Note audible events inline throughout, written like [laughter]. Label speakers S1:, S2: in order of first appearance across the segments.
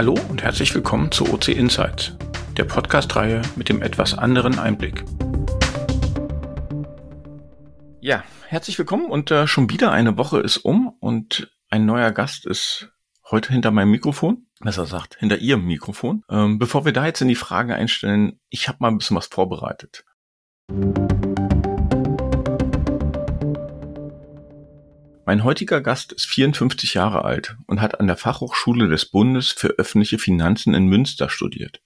S1: Hallo und herzlich willkommen zu OC Insights, der Podcast-Reihe mit dem etwas anderen Einblick. Ja, herzlich willkommen und äh, schon wieder eine Woche ist um und ein neuer Gast ist heute hinter meinem Mikrofon, besser sagt, hinter Ihrem Mikrofon. Ähm, bevor wir da jetzt in die Fragen einstellen, ich habe mal ein bisschen was vorbereitet. Mein heutiger Gast ist 54 Jahre alt und hat an der Fachhochschule des Bundes für öffentliche Finanzen in Münster studiert.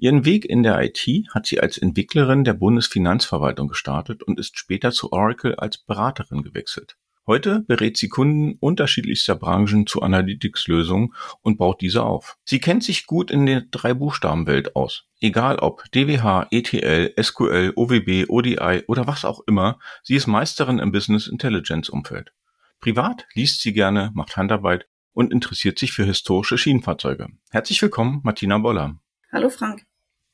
S1: Ihren Weg in der IT hat sie als Entwicklerin der Bundesfinanzverwaltung gestartet und ist später zu Oracle als Beraterin gewechselt. Heute berät sie Kunden unterschiedlichster Branchen zu Analytics-Lösungen und baut diese auf. Sie kennt sich gut in der Drei-Buchstaben-Welt aus. Egal ob DWH, ETL, SQL, OWB, ODI oder was auch immer, sie ist Meisterin im Business Intelligence Umfeld. Privat liest sie gerne, macht Handarbeit und interessiert sich für historische Schienenfahrzeuge. Herzlich willkommen, Martina Boller.
S2: Hallo Frank.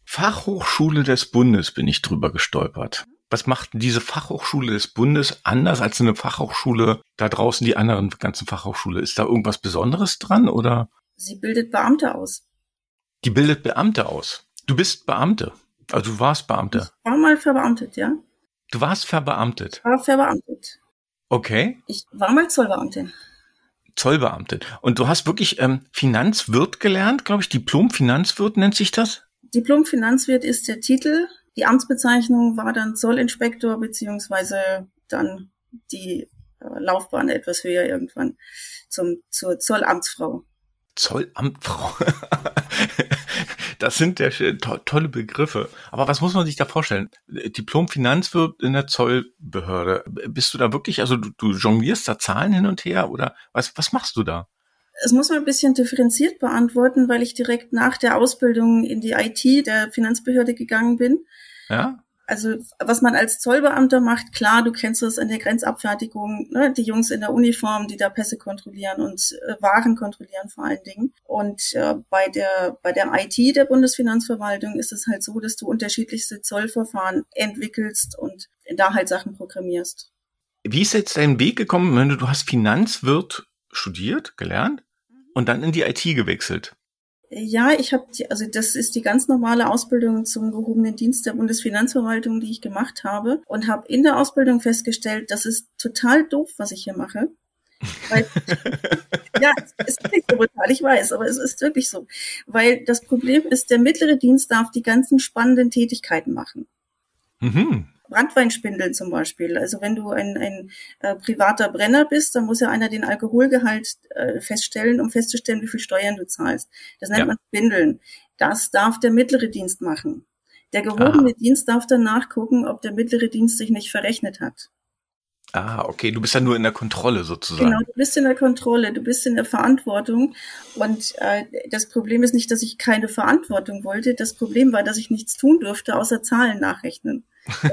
S1: Fachhochschule des Bundes bin ich drüber gestolpert. Was macht diese Fachhochschule des Bundes anders als eine Fachhochschule da draußen, die anderen ganzen Fachhochschule? Ist da irgendwas Besonderes dran oder?
S2: Sie bildet Beamte aus.
S1: Die bildet Beamte aus. Du bist Beamte. Also du warst Beamte.
S2: Ich war mal verbeamtet, ja.
S1: Du warst verbeamtet.
S2: War verbeamtet.
S1: Okay.
S2: Ich war mal Zollbeamtin.
S1: Zollbeamtin. Und du hast wirklich ähm, Finanzwirt gelernt, glaube ich. Diplom-Finanzwirt nennt sich das?
S2: Diplom-Finanzwirt ist der Titel. Die Amtsbezeichnung war dann Zollinspektor, beziehungsweise dann die äh, Laufbahn etwas höher irgendwann zum, zur Zollamtsfrau.
S1: Zollamtfrau. [laughs] Das sind ja to tolle Begriffe. Aber was muss man sich da vorstellen? Diplom-Finanzwirt in der Zollbehörde. Bist du da wirklich, also du, du jonglierst da Zahlen hin und her oder was, was machst du da?
S2: Es muss man ein bisschen differenziert beantworten, weil ich direkt nach der Ausbildung in die IT der Finanzbehörde gegangen bin.
S1: Ja
S2: also was man als Zollbeamter macht, klar, du kennst das an der Grenzabfertigung, ne, die Jungs in der Uniform, die da Pässe kontrollieren und äh, Waren kontrollieren vor allen Dingen. Und äh, bei der bei der IT der Bundesfinanzverwaltung ist es halt so, dass du unterschiedlichste Zollverfahren entwickelst und da halt Sachen programmierst.
S1: Wie ist jetzt dein Weg gekommen, wenn du, du hast Finanzwirt studiert, gelernt und dann in die IT gewechselt?
S2: Ja, ich habe, also das ist die ganz normale Ausbildung zum gehobenen Dienst der Bundesfinanzverwaltung, die ich gemacht habe und habe in der Ausbildung festgestellt, das ist total doof, was ich hier mache. Weil, [laughs] ja, es ist nicht so brutal, ich weiß, aber es ist wirklich so. Weil das Problem ist, der mittlere Dienst darf die ganzen spannenden Tätigkeiten machen. Mhm. Brandweinspindeln zum Beispiel. Also wenn du ein, ein äh, privater Brenner bist, dann muss ja einer den Alkoholgehalt äh, feststellen, um festzustellen, wie viel Steuern du zahlst. Das nennt ja. man Spindeln. Das darf der mittlere Dienst machen. Der gehobene Aha. Dienst darf dann nachgucken, ob der mittlere Dienst sich nicht verrechnet hat.
S1: Ah, okay, du bist ja nur in der Kontrolle sozusagen.
S2: Genau, du bist in der Kontrolle, du bist in der Verantwortung. Und äh, das Problem ist nicht, dass ich keine Verantwortung wollte. Das Problem war, dass ich nichts tun durfte, außer Zahlen nachrechnen.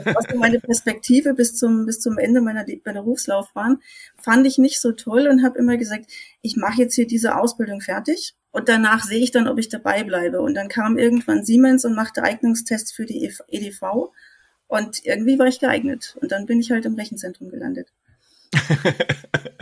S2: Also meine Perspektive bis zum, bis zum Ende meiner Berufslaufbahn fand ich nicht so toll und habe immer gesagt, ich mache jetzt hier diese Ausbildung fertig und danach sehe ich dann, ob ich dabei bleibe. Und dann kam irgendwann Siemens und machte Eignungstests für die EDV und irgendwie war ich geeignet. Und dann bin ich halt im Rechenzentrum gelandet. [laughs]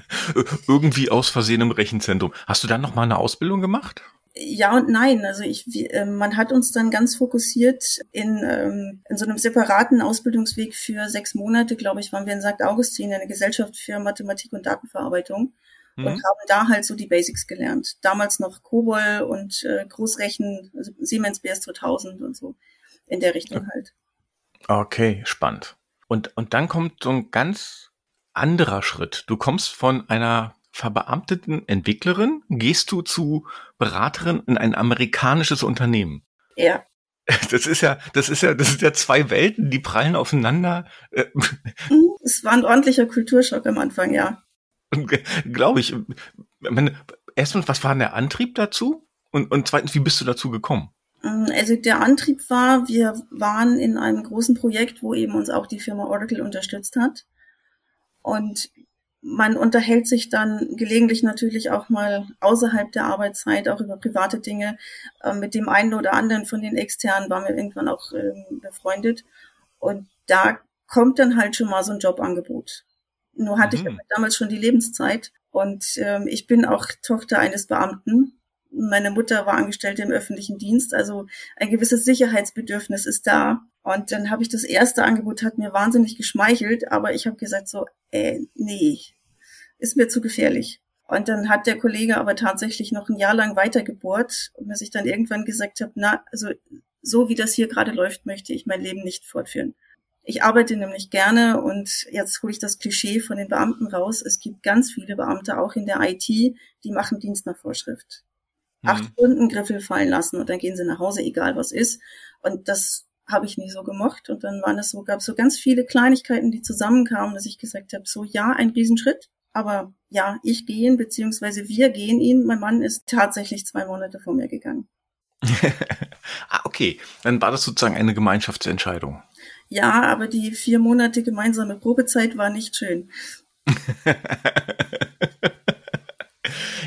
S1: irgendwie aus Versehen im Rechenzentrum. Hast du dann noch mal eine Ausbildung gemacht?
S2: Ja und nein. Also ich, äh, man hat uns dann ganz fokussiert in, ähm, in so einem separaten Ausbildungsweg für sechs Monate, glaube ich, waren wir in St. Augustin, eine Gesellschaft für Mathematik und Datenverarbeitung mhm. und haben da halt so die Basics gelernt. Damals noch COBOL und äh, Großrechen, also Siemens BS 2000 und so in der Richtung halt.
S1: Okay, spannend. Und, und dann kommt so ein ganz anderer Schritt. Du kommst von einer verbeamteten Entwicklerin gehst du zu Beraterin in ein amerikanisches Unternehmen.
S2: Ja. [laughs]
S1: Das ist ja, das ist ja, das sind ja zwei Welten, die prallen aufeinander.
S2: Mhm, es war ein ordentlicher Kulturschock am Anfang, ja.
S1: Glaube ich. Erstens, was war denn der Antrieb dazu? Und, und zweitens, wie bist du dazu gekommen?
S2: Mm, also der Antrieb war, wir waren in einem großen Projekt, wo eben uns auch die Firma Oracle unterstützt hat. Und man unterhält sich dann gelegentlich natürlich auch mal außerhalb der Arbeitszeit, auch über private Dinge. Äh, mit dem einen oder anderen von den Externen waren wir irgendwann auch ähm, befreundet. Und da kommt dann halt schon mal so ein Jobangebot. Nur hatte mhm. ich damals schon die Lebenszeit und ähm, ich bin auch Tochter eines Beamten Meine Mutter war Angestellte im öffentlichen Dienst, also ein gewisses Sicherheitsbedürfnis ist da. Und dann habe ich das erste Angebot, hat mir wahnsinnig geschmeichelt, aber ich habe gesagt so, äh, nee, ist mir zu gefährlich. Und dann hat der Kollege aber tatsächlich noch ein Jahr lang weitergebohrt und dass ich dann irgendwann gesagt habe, na, also so wie das hier gerade läuft, möchte ich mein Leben nicht fortführen. Ich arbeite nämlich gerne und jetzt hole ich das Klischee von den Beamten raus. Es gibt ganz viele Beamte, auch in der IT, die machen Dienst nach Vorschrift. Mhm. Acht Stunden Griffel fallen lassen und dann gehen sie nach Hause, egal was ist. Und das habe ich nie so gemocht. Und dann waren es so, gab es so ganz viele Kleinigkeiten, die zusammenkamen, dass ich gesagt habe, so ja, ein Riesenschritt, aber ja, ich gehe ihn, beziehungsweise wir gehen ihn. Mein Mann ist tatsächlich zwei Monate vor mir gegangen. [laughs]
S1: ah, okay. Dann war das sozusagen eine Gemeinschaftsentscheidung.
S2: Ja, aber die vier Monate gemeinsame Probezeit war nicht schön. [laughs]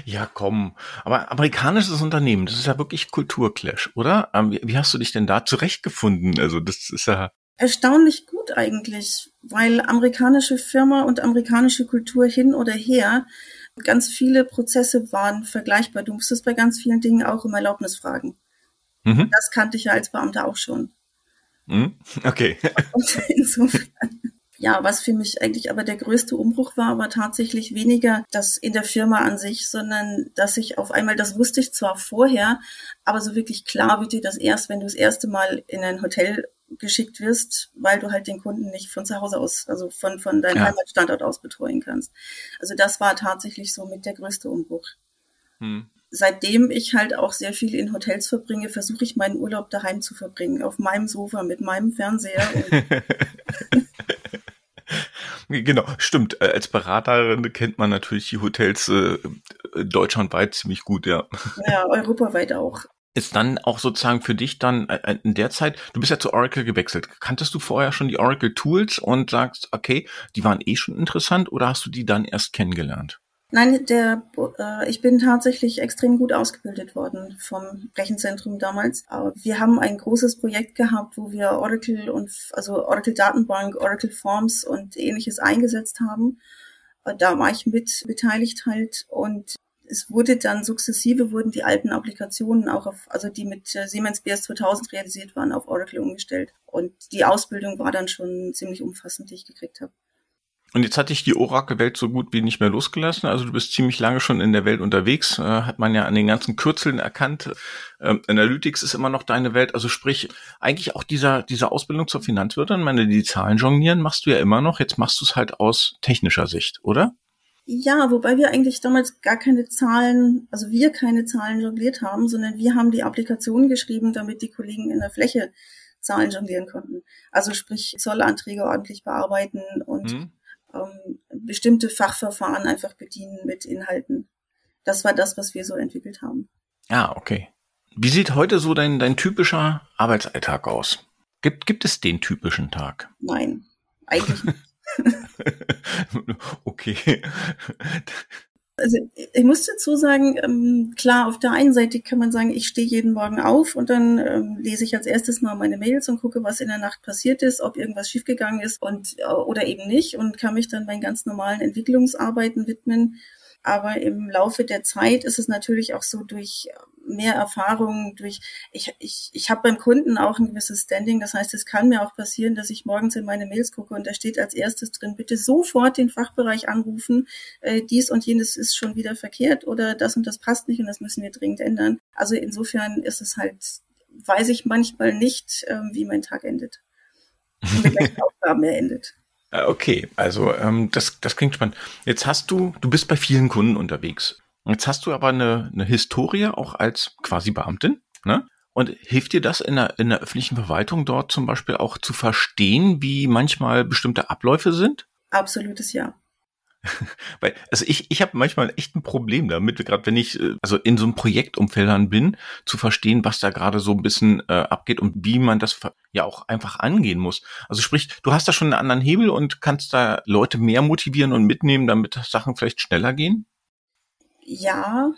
S1: ja, komm. Aber amerikanisches Unternehmen, das ist ja wirklich Kulturclash, oder? Ähm, wie hast du dich denn da zurechtgefunden? Also, das ist ja.
S2: Erstaunlich gut eigentlich, weil amerikanische Firma und amerikanische Kultur hin oder her ganz viele Prozesse waren vergleichbar. Du musstest bei ganz vielen Dingen auch um Erlaubnis fragen. Mhm. Das kannte ich ja als Beamter auch schon.
S1: Mhm. Okay. [laughs]
S2: Und insofern, ja, was für mich eigentlich aber der größte Umbruch war, war tatsächlich weniger das in der Firma an sich, sondern dass ich auf einmal, das wusste ich zwar vorher, aber so wirklich klar wird dir das erst, wenn du das erste Mal in ein Hotel geschickt wirst, weil du halt den Kunden nicht von zu Hause aus, also von, von deinem ja. Heimatstandort aus betreuen kannst. Also das war tatsächlich so mit der größte Umbruch. Hm seitdem ich halt auch sehr viel in Hotels verbringe, versuche ich meinen Urlaub daheim zu verbringen, auf meinem Sofa mit meinem Fernseher. [laughs]
S1: genau, stimmt. Äh, als Beraterin kennt man natürlich die Hotels äh, deutschlandweit ziemlich gut, ja.
S2: Ja, europaweit auch.
S1: Ist dann auch sozusagen für dich dann äh, in der Zeit, du bist ja zu Oracle gewechselt. Kanntest du vorher schon die Oracle Tools und sagst, okay, die waren eh schon interessant oder hast du die dann erst kennengelernt?
S2: Nein, der, äh, ich bin tatsächlich extrem gut ausgebildet worden vom Rechenzentrum damals. Wir haben ein großes Projekt gehabt, wo wir Oracle und also Oracle Datenbank, Oracle Forms und ähnliches eingesetzt haben. Äh, da war ich mit beteiligt halt und es wurde dann sukzessive wurden die alten Applikationen auch auf, also die mit äh, Siemens BS 2000 realisiert waren, auf Oracle umgestellt. Und die Ausbildung war dann schon ziemlich umfassend, die ich gekriegt habe.
S1: Und jetzt hat dich die Oracle-Welt so gut wie nicht mehr losgelassen. Also du bist ziemlich lange schon in der Welt unterwegs. Äh, hat man ja an den ganzen Kürzeln erkannt. Ähm, Analytics ist immer noch deine Welt. Also sprich, eigentlich auch dieser, dieser Ausbildung zur Finanzwirtin, meine, die Zahlen jonglieren machst du ja immer noch. Jetzt machst du es halt aus technischer Sicht, oder?
S2: Ja, wobei wir eigentlich damals gar keine Zahlen, also wir keine Zahlen jongliert haben, sondern wir haben die Applikation geschrieben, damit die Kollegen in der Fläche Zahlen jonglieren konnten. Also sprich Zollanträge ordentlich bearbeiten und hm ähm, bestimmte Fachverfahren einfach bedienen mit Inhalten. Das war das, was wir so entwickelt haben.
S1: Ah, okay. Wie sieht heute so dein, dein typischer Arbeitsalltag aus? Gibt, gibt es den typischen Tag?
S2: Nein, eigentlich nicht. [laughs] [laughs]
S1: okay
S2: also ich muss dazu sagen, ähm, klar, auf der einen Seite kann man sagen, ich stehe jeden Morgen auf und dann ähm, lese ich als erstes mal meine Mails und gucke, was in der Nacht passiert ist, ob irgendwas schiefgegangen ist und äh, oder eben nicht und kann mich dann meinen ganz normalen Entwicklungsarbeiten widmen. Aber im Laufe der Zeit ist es natürlich auch so durch mehr Erfahrung, durch ich, ich, ich habe beim Kunden auch ein gewisses Standing. Das heißt, es kann mir auch passieren, dass ich morgens in meine Mails gucke und da steht als erstes drin, bitte sofort den Fachbereich anrufen. Äh, dies und jenes ist schon wieder verkehrt oder das und das passt nicht und das müssen wir dringend ändern. Also insofern ist es halt, weiß ich manchmal nicht, ähm, wie mein Tag endet. Und mit welchen [laughs] Aufgaben er endet.
S1: Äh, okay, also ähm, das, das klingt spannend. Jetzt hast du, du bist bei vielen Kunden unterwegs. Jetzt hast du aber eine, eine Historie auch als quasi Beamtin, ne? Und hilft dir das in der, in der öffentlichen Verwaltung dort zum Beispiel auch zu verstehen, wie manchmal bestimmte Abläufe sind?
S2: Absolutes Ja. [laughs]
S1: Weil, also ich, ich habe manchmal echt ein Problem damit, gerade wenn ich äh, also in so einem Projektumfeldern bin, zu verstehen, was da gerade so ein bisschen äh, abgeht und wie man das ja auch einfach angehen muss. Also sprich, du hast da schon einen anderen Hebel und kannst da Leute mehr motivieren und mitnehmen, damit Sachen vielleicht schneller gehen?
S2: Ja,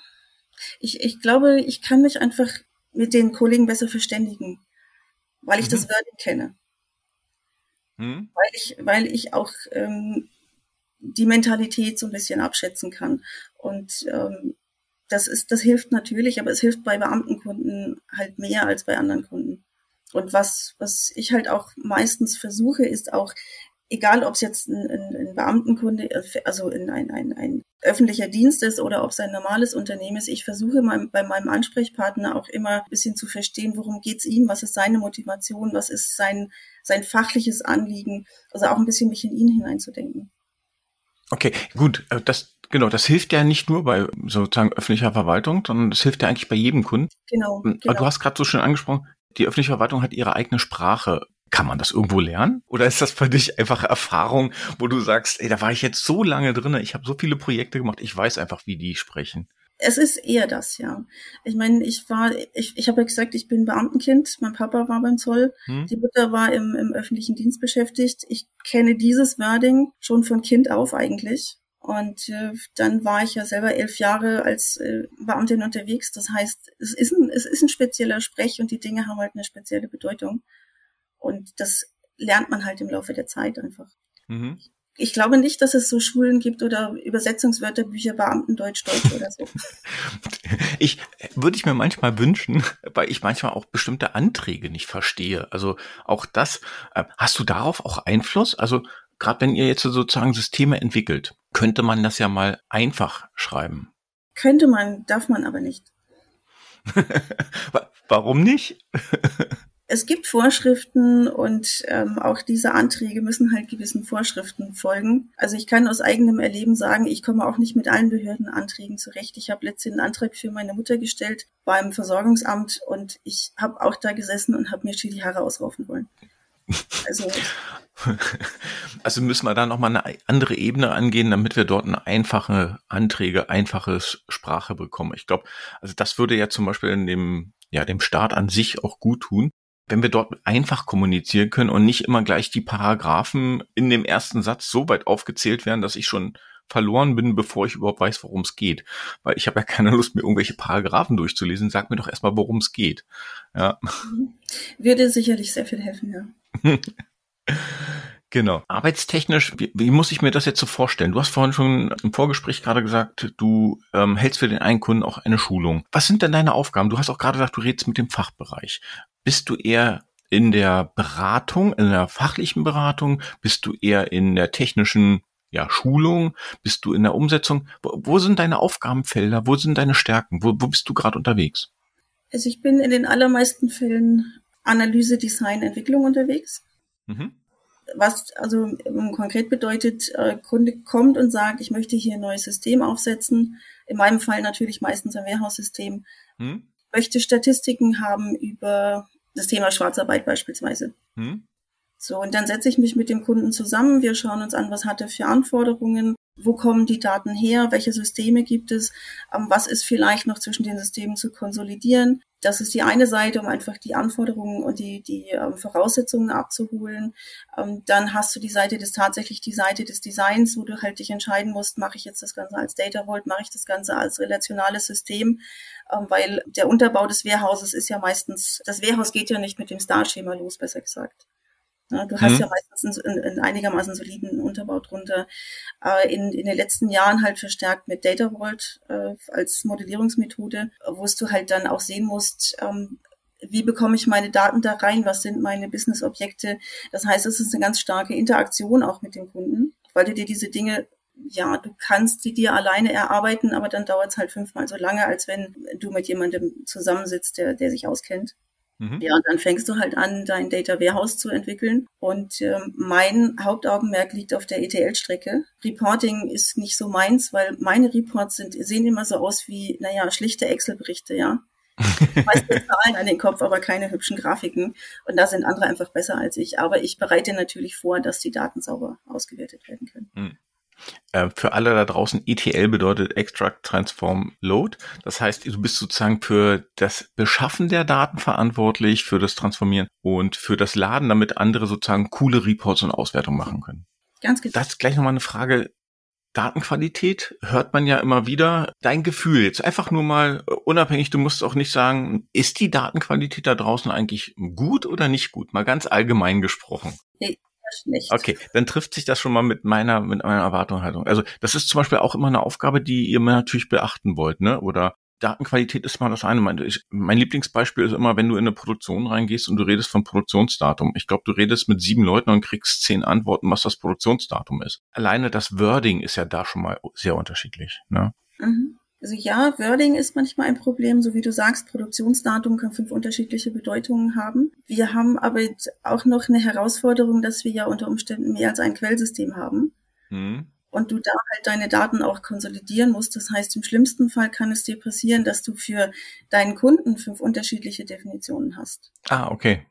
S2: ich, ich glaube, ich kann mich einfach mit den Kollegen besser verständigen, weil ich mhm. das Wording kenne. Mhm. Weil ich, weil ich auch ähm, die Mentalität so ein bisschen abschätzen kann. Und ähm, das ist, das hilft natürlich, aber es hilft bei Beamtenkunden halt mehr als bei anderen Kunden. Und was, was ich halt auch meistens versuche, ist auch, egal ob es jetzt ein, ein, ein Beamtenkunde, also in ein, ein, ein öffentlicher Dienst ist oder ob es ein normales Unternehmen ist, ich versuche mein, bei meinem Ansprechpartner auch immer ein bisschen zu verstehen, worum geht's ihm, was ist seine Motivation, was ist sein, sein fachliches Anliegen, also auch ein bisschen mich in ihn hineinzudenken.
S1: Okay, gut, äh, das genau, das hilft ja nicht nur bei sozusagen öffentlicher Verwaltung, sondern das hilft ja eigentlich bei jedem Kunden.
S2: Genau.
S1: genau. Du hast gerade so schön angesprochen, die öffentliche Verwaltung hat ihre eigene Sprache. Kann man das irgendwo lernen? Oder ist das für dich einfach Erfahrung, wo du sagst, ey, da war ich jetzt so lange drin, ich habe so viele Projekte gemacht, ich weiß einfach, wie die sprechen?
S2: Es ist eher das, ja. Ich meine, ich war, ich, ich habe ja gesagt, ich bin Beamtenkind. Mein Papa war beim Zoll, hm. die Mutter war im, im öffentlichen Dienst beschäftigt. Ich kenne dieses Wording schon von Kind auf eigentlich. Und äh, dann war ich ja selber elf Jahre als äh, Beamtin unterwegs. Das heißt, es ist, ein, es ist ein spezieller Sprech und die Dinge haben halt eine spezielle Bedeutung. Und das lernt man halt im Laufe der Zeit einfach. Mhm. Ich glaube nicht, dass es so Schulen gibt oder Übersetzungswörterbücher Beamtendeutsch, Deutsch oder so. [laughs]
S1: ich würde ich mir manchmal wünschen, weil ich manchmal auch bestimmte Anträge nicht verstehe. Also auch das, äh, hast du darauf auch Einfluss? Also gerade wenn ihr jetzt sozusagen Systeme entwickelt, könnte man das ja mal einfach schreiben.
S2: Könnte man, darf man aber nicht. [laughs]
S1: Warum nicht? [laughs]
S2: es gibt Vorschriften und ähm, auch diese Anträge müssen halt gewissen Vorschriften folgen. Also ich kann aus eigenem Erleben sagen, ich komme auch nicht mit allen Behördenanträgen zurecht. Ich habe letztens einen Antrag für meine Mutter gestellt beim Versorgungsamt und ich habe auch da gesessen und habe mir die Haare ausraufen wollen.
S1: Also, also müssen wir da nochmal eine andere Ebene angehen, damit wir dort eine einfache Anträge, einfache Sprache bekommen. Ich glaube, also das würde ja zum Beispiel in dem, ja, dem Staat an sich auch gut tun, wenn wir dort einfach kommunizieren können und nicht immer gleich die Paragraphen in dem ersten Satz so weit aufgezählt werden, dass ich schon verloren bin, bevor ich überhaupt weiß, worum es geht. Weil ich habe ja keine Lust, mir irgendwelche Paragraphen durchzulesen. Sag mir doch erstmal, worum es geht. Ja.
S2: Würde sicherlich sehr viel helfen, ja. [laughs]
S1: Genau. Arbeitstechnisch, wie, wie, muss ich mir das jetzt so vorstellen? Du hast vorhin schon im Vorgespräch gerade gesagt, du ähm, hältst für den einen Kunden auch eine Schulung. Was sind denn deine Aufgaben? Du hast auch gerade gesagt, du redest mit dem Fachbereich. Bist du eher in der Beratung, in der fachlichen Beratung? Bist du eher in der technischen ja, Schulung? Bist du in der Umsetzung? Wo, wo sind deine Aufgabenfelder? Wo sind deine Stärken? Wo, wo bist du gerade unterwegs?
S2: Also ich bin in den allermeisten Fällen Analyse, Design, Entwicklung unterwegs. Mhm was also konkret bedeutet, äh, Kunde kommt und sagt, ich möchte hier ein neues System aufsetzen. In meinem Fall natürlich meistens ein Warehouse-System. Hm? Möchte Statistiken haben über das Thema Schwarzarbeit beispielsweise. Hm? So, und dann setze ich mich mit dem Kunden zusammen. Wir schauen uns an, was hat er für Anforderungen, wo kommen die Daten her, welche Systeme gibt es, ähm, was ist vielleicht noch zwischen den Systemen zu konsolidieren. Das ist die eine Seite, um einfach die Anforderungen und die, die ähm, Voraussetzungen abzuholen. Ähm, dann hast du die Seite des tatsächlich die Seite des Designs, wo du halt dich entscheiden musst, mache ich jetzt das Ganze als Data Vault, mache ich das Ganze als relationales System, ähm, weil der Unterbau des Warehouses ist ja meistens, das Warehouse geht ja nicht mit dem Star-Schema los, besser gesagt. Ja, du hast mhm. ja meistens einen, einen, einigermaßen soliden Unterbau drunter. Äh, in, in den letzten Jahren halt verstärkt mit Data Vault äh, als Modellierungsmethode, wo du halt dann auch sehen musst, ähm, wie bekomme ich meine Daten da rein, was sind meine Business-Objekte. Das heißt, es ist eine ganz starke Interaktion auch mit dem Kunden, weil du dir diese Dinge ja, du kannst die dir alleine erarbeiten, aber dann dauert es halt fünfmal so lange, als wenn du mit jemandem zusammensitzt, der, der sich auskennt. Mhm. Ja, und dann fängst du halt an, dein Data Warehouse zu entwickeln. Und ähm, mein Hauptaugenmerk liegt auf der ETL-Strecke. Reporting ist nicht so meins, weil meine Reports sind, sehen immer so aus wie, naja, schlichte Excel-Berichte, ja. [laughs] Meiste Zahlen an den Kopf, aber keine hübschen Grafiken. Und da sind andere einfach besser als ich. Aber ich bereite natürlich vor, dass die Daten sauber ausgewertet werden können. Mhm.
S1: Äh, für alle da draußen, ETL bedeutet Extract, Transform, Load. Das heißt, du bist sozusagen für das Beschaffen der Daten verantwortlich, für das Transformieren und für das Laden, damit andere sozusagen coole Reports und Auswertungen machen können.
S2: Ganz genau.
S1: Das ist gleich nochmal eine Frage. Datenqualität hört man ja immer wieder. Dein Gefühl jetzt einfach nur mal äh, unabhängig, du musst auch nicht sagen, ist die Datenqualität da draußen eigentlich gut oder nicht gut? Mal ganz allgemein gesprochen
S2: schlecht.
S1: Okay, dann trifft sich das schon mal mit meiner, mit meiner Erwartungshaltung. Also das ist zum Beispiel auch immer eine Aufgabe, die ihr mir natürlich beachten wollt, ne? Oder Datenqualität ist mal das eine. Mein, ich, mein Lieblingsbeispiel ist immer, wenn du in eine Produktion reingehst und du redest vom Produktionsdatum. Ich glaube, du redest mit sieben Leuten und kriegst zehn Antworten, was das Produktionsdatum ist. Alleine das Wording ist ja da schon mal sehr unterschiedlich. Ne?
S2: Mhm. Also ja, Wording ist manchmal ein Problem, so wie du sagst, Produktionsdatum kann fünf unterschiedliche Bedeutungen haben. Wir haben aber auch noch eine Herausforderung, dass wir ja unter Umständen mehr als ein Quellsystem haben. Mhm. Und du da halt deine Daten auch konsolidieren musst. Das heißt, im schlimmsten Fall kann es dir passieren, dass du für deinen Kunden fünf unterschiedliche Definitionen hast.
S1: Ah, okay.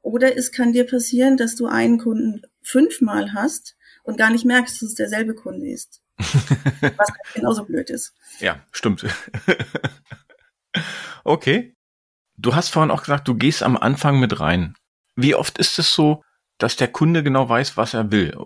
S2: Oder es kann dir passieren, dass du einen Kunden fünfmal hast und gar nicht merkst, dass es derselbe Kunde ist. [laughs] Was halt genauso blöd ist.
S1: Ja, stimmt. [laughs] okay. Du hast vorhin auch gesagt, du gehst am Anfang mit rein. Wie oft ist es so, dass der Kunde genau weiß, was er will?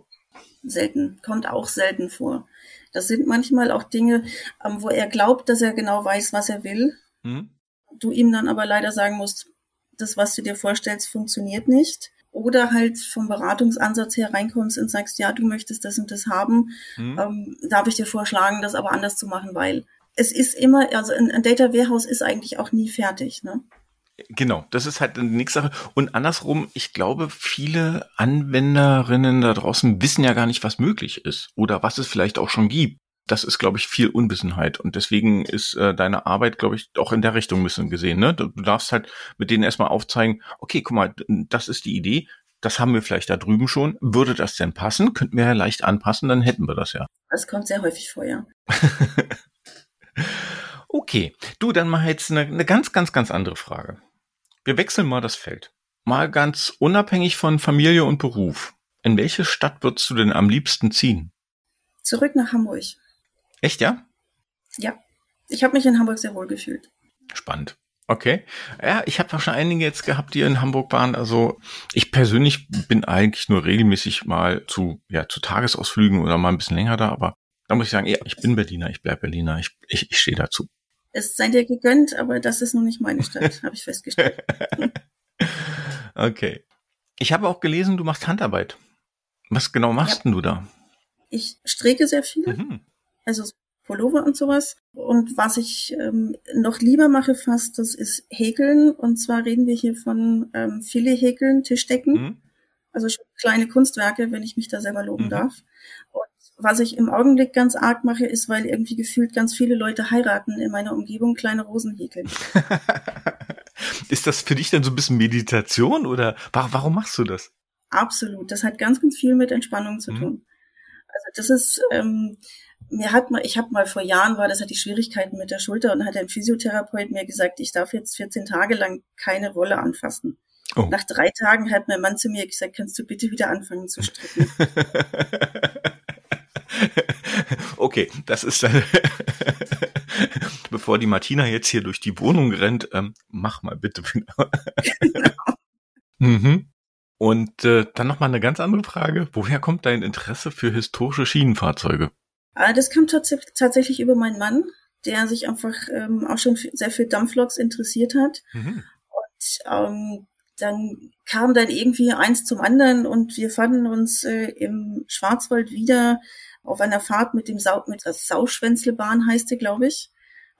S2: Selten, kommt auch selten vor. Das sind manchmal auch Dinge, ähm, wo er glaubt, dass er genau weiß, was er will. Mhm. Du ihm dann aber leider sagen musst, das, was du dir vorstellst, funktioniert nicht oder halt vom Beratungsansatz her reinkommst und sagst, ja, du möchtest das und das haben, mhm. ähm, darf ich dir vorschlagen, das aber anders zu machen, weil es ist immer, also ein, ein Data Warehouse ist eigentlich auch nie fertig, ne?
S1: Genau, das ist halt eine nächste Sache. Und andersrum, ich glaube, viele Anwenderinnen da draußen wissen ja gar nicht, was möglich ist oder was es vielleicht auch schon gibt das ist, glaube ich, viel Unwissenheit. Und deswegen ist äh, deine Arbeit, glaube ich, auch in der Richtung ein bisschen gesehen. Ne? Du, du darfst halt mit denen erstmal aufzeigen, okay, guck mal, das ist die Idee, das haben wir vielleicht da drüben schon. Würde das denn passen? Könnten wir ja leicht anpassen, dann hätten wir das ja.
S2: Das kommt sehr häufig vor, ja. [laughs]
S1: okay, du, dann mal jetzt eine, eine ganz, ganz, ganz andere Frage. Wir wechseln mal das Feld. Mal ganz unabhängig von Familie und Beruf. In welche Stadt würdest du denn am liebsten ziehen?
S2: Zurück nach Hamburg.
S1: Echt, ja?
S2: Ja. Ich habe mich in Hamburg sehr wohl gefühlt.
S1: Spannend. Okay. Ja, ich habe auch schon einige jetzt gehabt, die in Hamburg waren. Also ich persönlich bin eigentlich nur regelmäßig mal zu, ja, zu Tagesausflügen oder mal ein bisschen länger da, aber da muss ich sagen, ja, ich bin Berliner, ich bleib Berliner, ich, ich, ich stehe dazu.
S2: Es sei dir gegönnt, aber das ist noch nicht meine Stadt, habe ich festgestellt. [laughs]
S1: okay. Ich habe auch gelesen, du machst Handarbeit. Was genau machst ja. denn du da?
S2: Ich stricke sehr viel. Mhm also Pullover und sowas. Und was ich ähm, noch lieber mache fast, das ist Häkeln. Und zwar reden wir hier von ähm, Filet-Häkeln, Tischdecken. Mhm. Also kleine Kunstwerke, wenn ich mich da selber loben mhm. darf. Und was ich im Augenblick ganz arg mache, ist, weil irgendwie gefühlt ganz viele Leute heiraten in meiner Umgebung, kleine Rosen häkeln. [laughs]
S1: ist das für dich dann so ein bisschen Meditation oder warum machst du das?
S2: Absolut. Das hat ganz, ganz viel mit Entspannung zu mhm. tun. Also das ist, ähm, mir hat mal, ich habe mal vor Jahren war, das hat die Schwierigkeiten mit der Schulter und hat ein Physiotherapeut mir gesagt, ich darf jetzt 14 Tage lang keine Wolle anfassen. Oh. Nach drei Tagen hat mein Mann zu mir gesagt, kannst du bitte wieder anfangen zu stricken. [laughs]
S1: okay, das ist dann, [laughs] bevor die Martina jetzt hier durch die Wohnung rennt, ähm, mach mal bitte wieder. genau. [laughs] mhm. Und äh, dann noch mal eine ganz andere Frage. Woher kommt dein Interesse für historische Schienenfahrzeuge?
S2: Ah, das kam tatsächlich über meinen Mann, der sich einfach ähm, auch schon sehr für Dampfloks interessiert hat. Mhm. Und ähm, dann kam dann irgendwie eins zum anderen und wir fanden uns äh, im Schwarzwald wieder auf einer Fahrt mit dem Sau, mit der Sauschwänzelbahn heißt sie, glaube ich.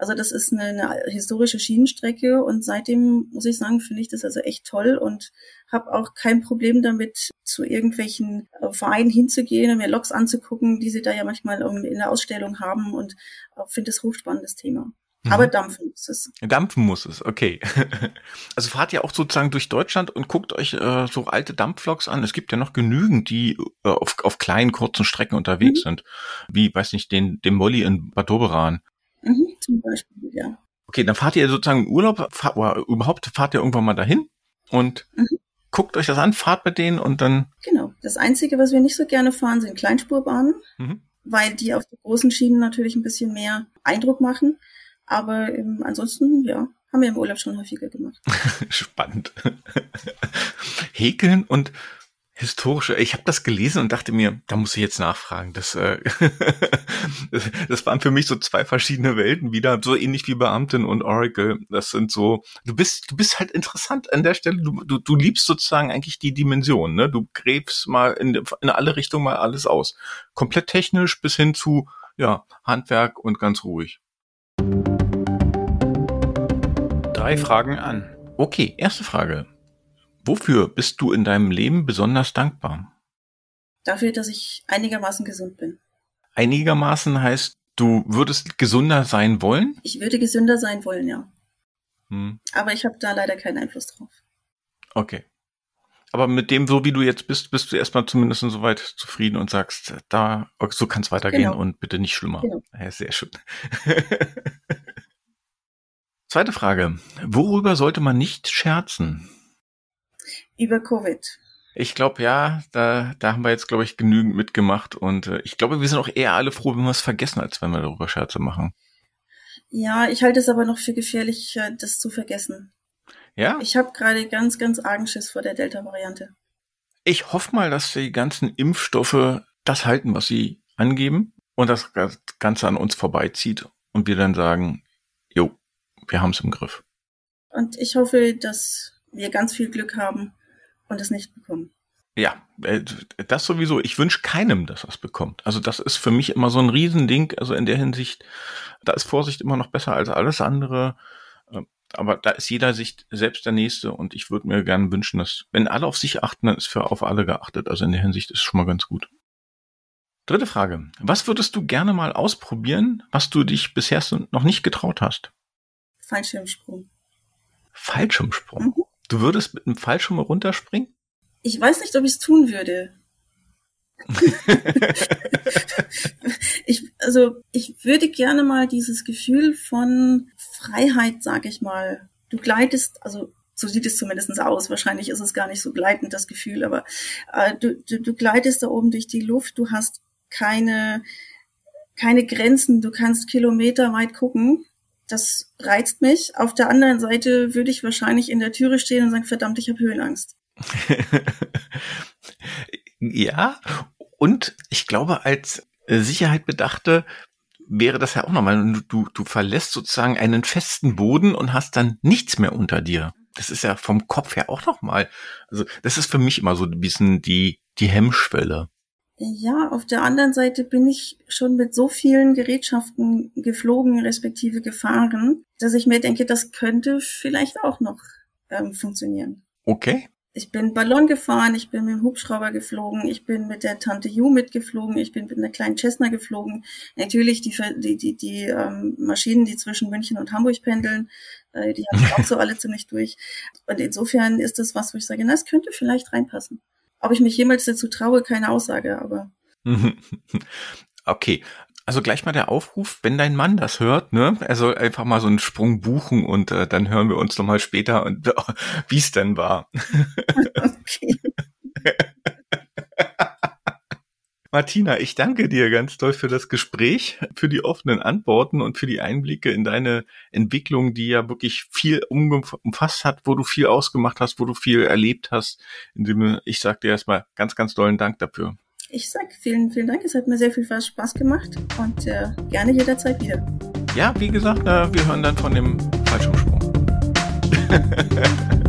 S2: Also das ist eine, eine historische Schienenstrecke und seitdem muss ich sagen, finde ich das also echt toll und habe auch kein Problem damit, zu irgendwelchen äh, Vereinen hinzugehen und mir Loks anzugucken, die sie da ja manchmal in der Ausstellung haben und äh, finde es hochspannendes Thema. Mhm. Aber dampfen muss es.
S1: Dampfen muss es, okay. [laughs] Also fahrt ihr auch sozusagen durch Deutschland und guckt euch äh, so alte Dampfloks an. Es gibt ja noch genügend, die äh, auf, auf kleinen, kurzen Strecken unterwegs mhm. sind. Wie, weiß nicht, den, den Molly in Bad Doberan
S2: Mhm, zum Beispiel, ja.
S1: Okay, dann fahrt ihr sozusagen Urlaub, fahrt, oder überhaupt fahrt ihr irgendwann mal dahin und mhm. guckt euch das an, fahrt mit denen und dann.
S2: Genau. Das Einzige, was wir nicht so gerne fahren, sind Kleinspurbahnen, mhm. weil die auf den großen Schienen natürlich ein bisschen mehr Eindruck machen. Aber ähm, ansonsten, ja, haben wir im Urlaub schon häufiger gemacht. [laughs]
S1: Spannend. [laughs] Häkeln und historische. Ich habe das gelesen und dachte mir, da muss ich jetzt nachfragen. Das, äh, [laughs] das waren für mich so zwei verschiedene Welten wieder, so ähnlich wie Beamtin und Oracle. Das sind so, du bist, du bist halt interessant an der Stelle. Du, du, du liebst sozusagen eigentlich die Dimension. Ne? Du gräbst mal in, in alle Richtungen mal alles aus. Komplett technisch bis hin zu ja Handwerk und ganz ruhig. Drei Fragen an. Okay, erste Frage. Wofür bist du in deinem Leben besonders dankbar?
S2: Dafür, dass ich einigermaßen gesund bin.
S1: Einigermaßen heißt, du würdest gesünder sein wollen?
S2: Ich würde gesünder sein wollen, ja. Hm. Aber ich habe da leider keinen Einfluss drauf.
S1: Okay. Aber mit dem, so wie du jetzt bist, bist du erstmal zumindest soweit zufrieden und sagst, da, so kann es weitergehen genau. und bitte nicht schlimmer. Genau. Ja, sehr schön. [laughs] Zweite Frage. Worüber sollte man nicht scherzen?
S2: Über Covid.
S1: Ich glaube, ja, da, da haben wir jetzt, glaube ich, genügend mitgemacht und äh, ich glaube, wir sind auch eher alle froh, wenn wir es vergessen, als wenn wir darüber Scherze machen.
S2: Ja, ich halte es aber noch für gefährlich, äh, das zu vergessen. Ja? Ich habe gerade ganz, ganz argen Schiss vor der Delta-Variante.
S1: Ich hoffe mal, dass die ganzen Impfstoffe das halten, was sie angeben und das Ganze an uns vorbeizieht und wir dann sagen, jo, wir haben es im Griff.
S2: Und ich hoffe, dass wir ganz viel Glück haben und es nicht bekommen.
S1: Ja, äh, das sowieso. Ich wünsche keinem, dass es bekommt. Also das ist für mich immer so ein Riesending. Also in der Hinsicht, da ist Vorsicht immer noch besser als alles andere. Ähm, aber da ist jeder sich selbst der Nächste und ich würde mir gerne wünschen, dass, wenn alle auf sich achten, dann ist für auf alle geachtet. Also in der Hinsicht ist schon mal ganz gut. Dritte Frage. Was würdest du gerne mal ausprobieren, was du dich bisher noch nicht getraut hast?
S2: Fallschirmsprung.
S1: Fallschirmsprung? Mhm. Du würdest mit einem Fallschirm runterspringen?
S2: Ich weiß nicht, ob ich es tun würde. [laughs] ich, also, ich würde gerne mal dieses Gefühl von Freiheit, sag ich mal. Du gleitest, also so sieht es zumindest aus. Wahrscheinlich ist es gar nicht so gleitend, das Gefühl, aber äh, du, du, du gleitest da oben durch die Luft, du hast keine, keine Grenzen, du kannst kilometerweit gucken das reizt mich. Auf der anderen Seite würde ich wahrscheinlich in der Türe stehen und sagen, verdammt, ich habe Höhenangst. [laughs]
S1: ja, und ich glaube, als Sicherheit bedachte, wäre das ja auch nochmal, du, du verlässt sozusagen einen festen Boden und hast dann nichts mehr unter dir. Das ist ja vom Kopf her auch nochmal, also das ist für mich immer so ein bisschen die, die Hemmschwelle.
S2: Ja, auf der anderen Seite bin ich schon mit so vielen Gerätschaften geflogen, respektive gefahren, dass ich mir denke, das könnte vielleicht auch noch ähm, funktionieren.
S1: Okay.
S2: Ich bin Ballon gefahren, ich bin mit dem Hubschrauber geflogen, ich bin mit der Tante Ju mitgeflogen, ich bin mit einer kleinen Cessna geflogen. Natürlich die, die, die, die ähm, Maschinen, die zwischen München und Hamburg pendeln, äh, die haben auch so [laughs] alle ziemlich durch. Und insofern ist das was, wo ich sage, na, es könnte vielleicht reinpassen. Ob ich mich jemals dazu traue, keine Aussage, aber. [laughs]
S1: okay. Also gleich mal der Aufruf, wenn dein Mann das hört, ne, er soll einfach mal so einen Sprung buchen und äh, dann hören wir uns nochmal später und [laughs] wie es denn war. [laughs] okay. Martina, ich danke dir ganz doll für das Gespräch, für die offenen Antworten und für die Einblicke in deine Entwicklung, die ja wirklich viel umfasst hat, wo du viel ausgemacht hast, wo du viel erlebt hast. Ich sage dir erstmal ganz, ganz dollen Dank dafür.
S2: Ich sag vielen, vielen Dank. Es hat mir sehr viel Spaß gemacht und äh, gerne jederzeit wieder.
S1: Ja, wie gesagt, äh, wir hören dann von dem Fallschirmsprung. [laughs]